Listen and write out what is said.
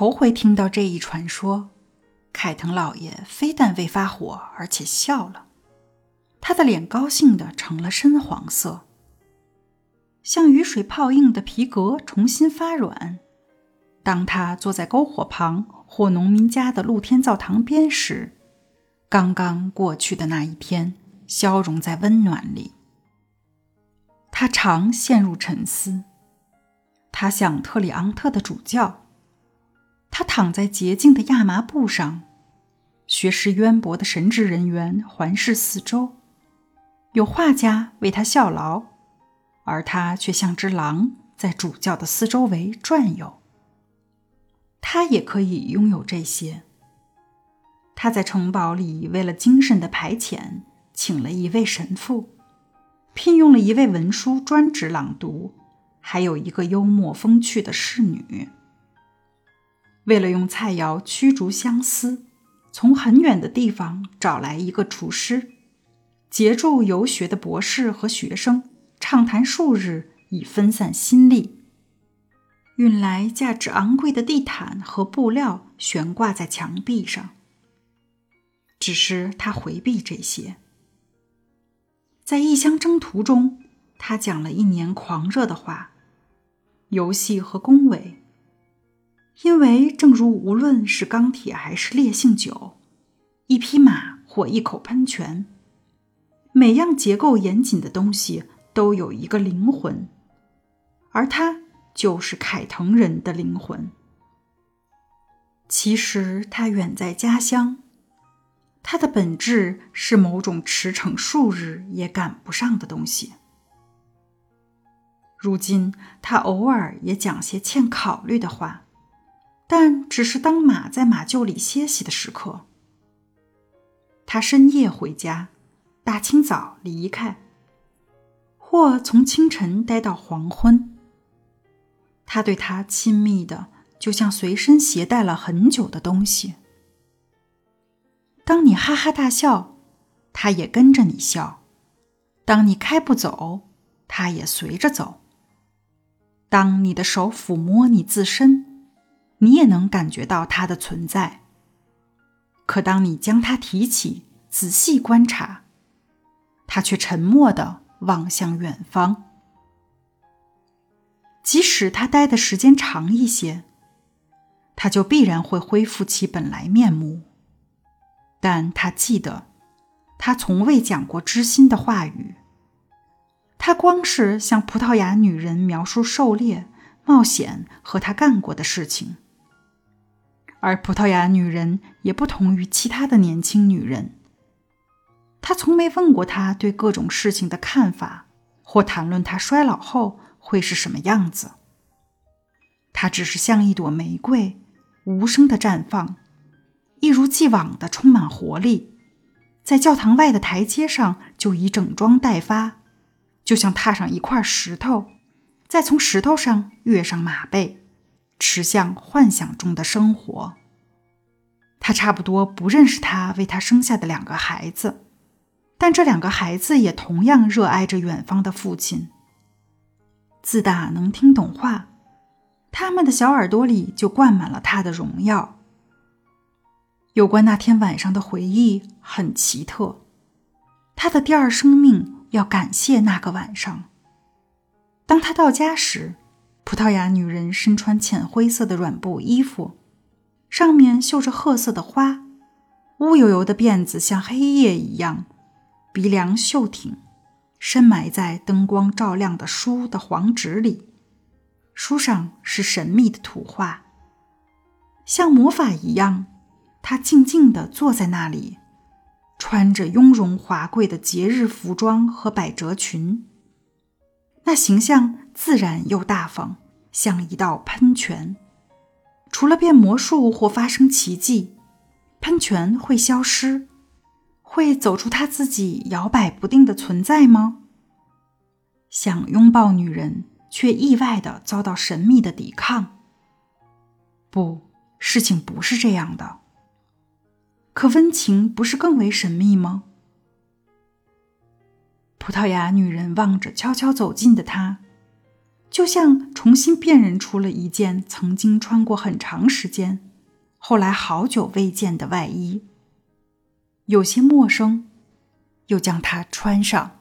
头回听到这一传说，凯腾老爷非但未发火，而且笑了。他的脸高兴的成了深黄色，像雨水泡硬的皮革重新发软。当他坐在篝火旁或农民家的露天灶堂边时，刚刚过去的那一天消融在温暖里。他常陷入沉思。他想特里昂特的主教，躺在洁净的亚麻布上，学识渊博的神职人员环视四周。有画家为他效劳，而他却像只狼在主教的四周围转悠。他也可以拥有这些。他在城堡里为了精神的排遣，请了一位神父，聘用了一位文书专职朗读，还有一个幽默风趣的侍女。为了用菜肴驱逐相思，从很远的地方找来一个厨师。杰出游学的博士和学生畅谈数日，以分散心力。运来价值昂贵的地毯和布料，悬挂在墙壁上。只是他回避这些。在异乡征途中，他讲了一年狂热的话，游戏和恭维。因为，正如无论是钢铁还是烈性酒，一匹马或一口喷泉。每样结构严谨的东西都有一个灵魂，而它就是凯腾人的灵魂。其实他远在家乡，他的本质是某种驰骋数日也赶不上的东西。如今他偶尔也讲些欠考虑的话，但只是当马在马厩里歇息的时刻。他深夜回家。大清早离开，或从清晨待到黄昏。他对他亲密的，就像随身携带了很久的东西。当你哈哈大笑，他也跟着你笑；当你开不走，他也随着走。当你的手抚摸你自身，你也能感觉到它的存在。可当你将它提起，仔细观察。他却沉默地望向远方。即使他待的时间长一些，他就必然会恢复其本来面目。但他记得，他从未讲过知心的话语。他光是向葡萄牙女人描述狩猎、冒险和他干过的事情。而葡萄牙女人也不同于其他的年轻女人。他从没问过他对各种事情的看法，或谈论她衰老后会是什么样子。他只是像一朵玫瑰，无声的绽放，一如既往的充满活力。在教堂外的台阶上就已整装待发，就像踏上一块石头，再从石头上跃上马背，驰向幻想中的生活。他差不多不认识他为他生下的两个孩子。但这两个孩子也同样热爱着远方的父亲。自打能听懂话，他们的小耳朵里就灌满了他的荣耀。有关那天晚上的回忆很奇特，他的第二生命要感谢那个晚上。当他到家时，葡萄牙女人身穿浅灰色的软布衣服，上面绣着褐色的花，乌油油的辫子像黑夜一样。鼻梁秀挺，深埋在灯光照亮的书的黄纸里。书上是神秘的图画，像魔法一样。她静静地坐在那里，穿着雍容华贵的节日服装和百褶裙。那形象自然又大方，像一道喷泉。除了变魔术或发生奇迹，喷泉会消失。会走出他自己摇摆不定的存在吗？想拥抱女人，却意外的遭到神秘的抵抗。不，事情不是这样的。可温情不是更为神秘吗？葡萄牙女人望着悄悄走近的他，就像重新辨认出了一件曾经穿过很长时间、后来好久未见的外衣，有些陌生，又将它穿上。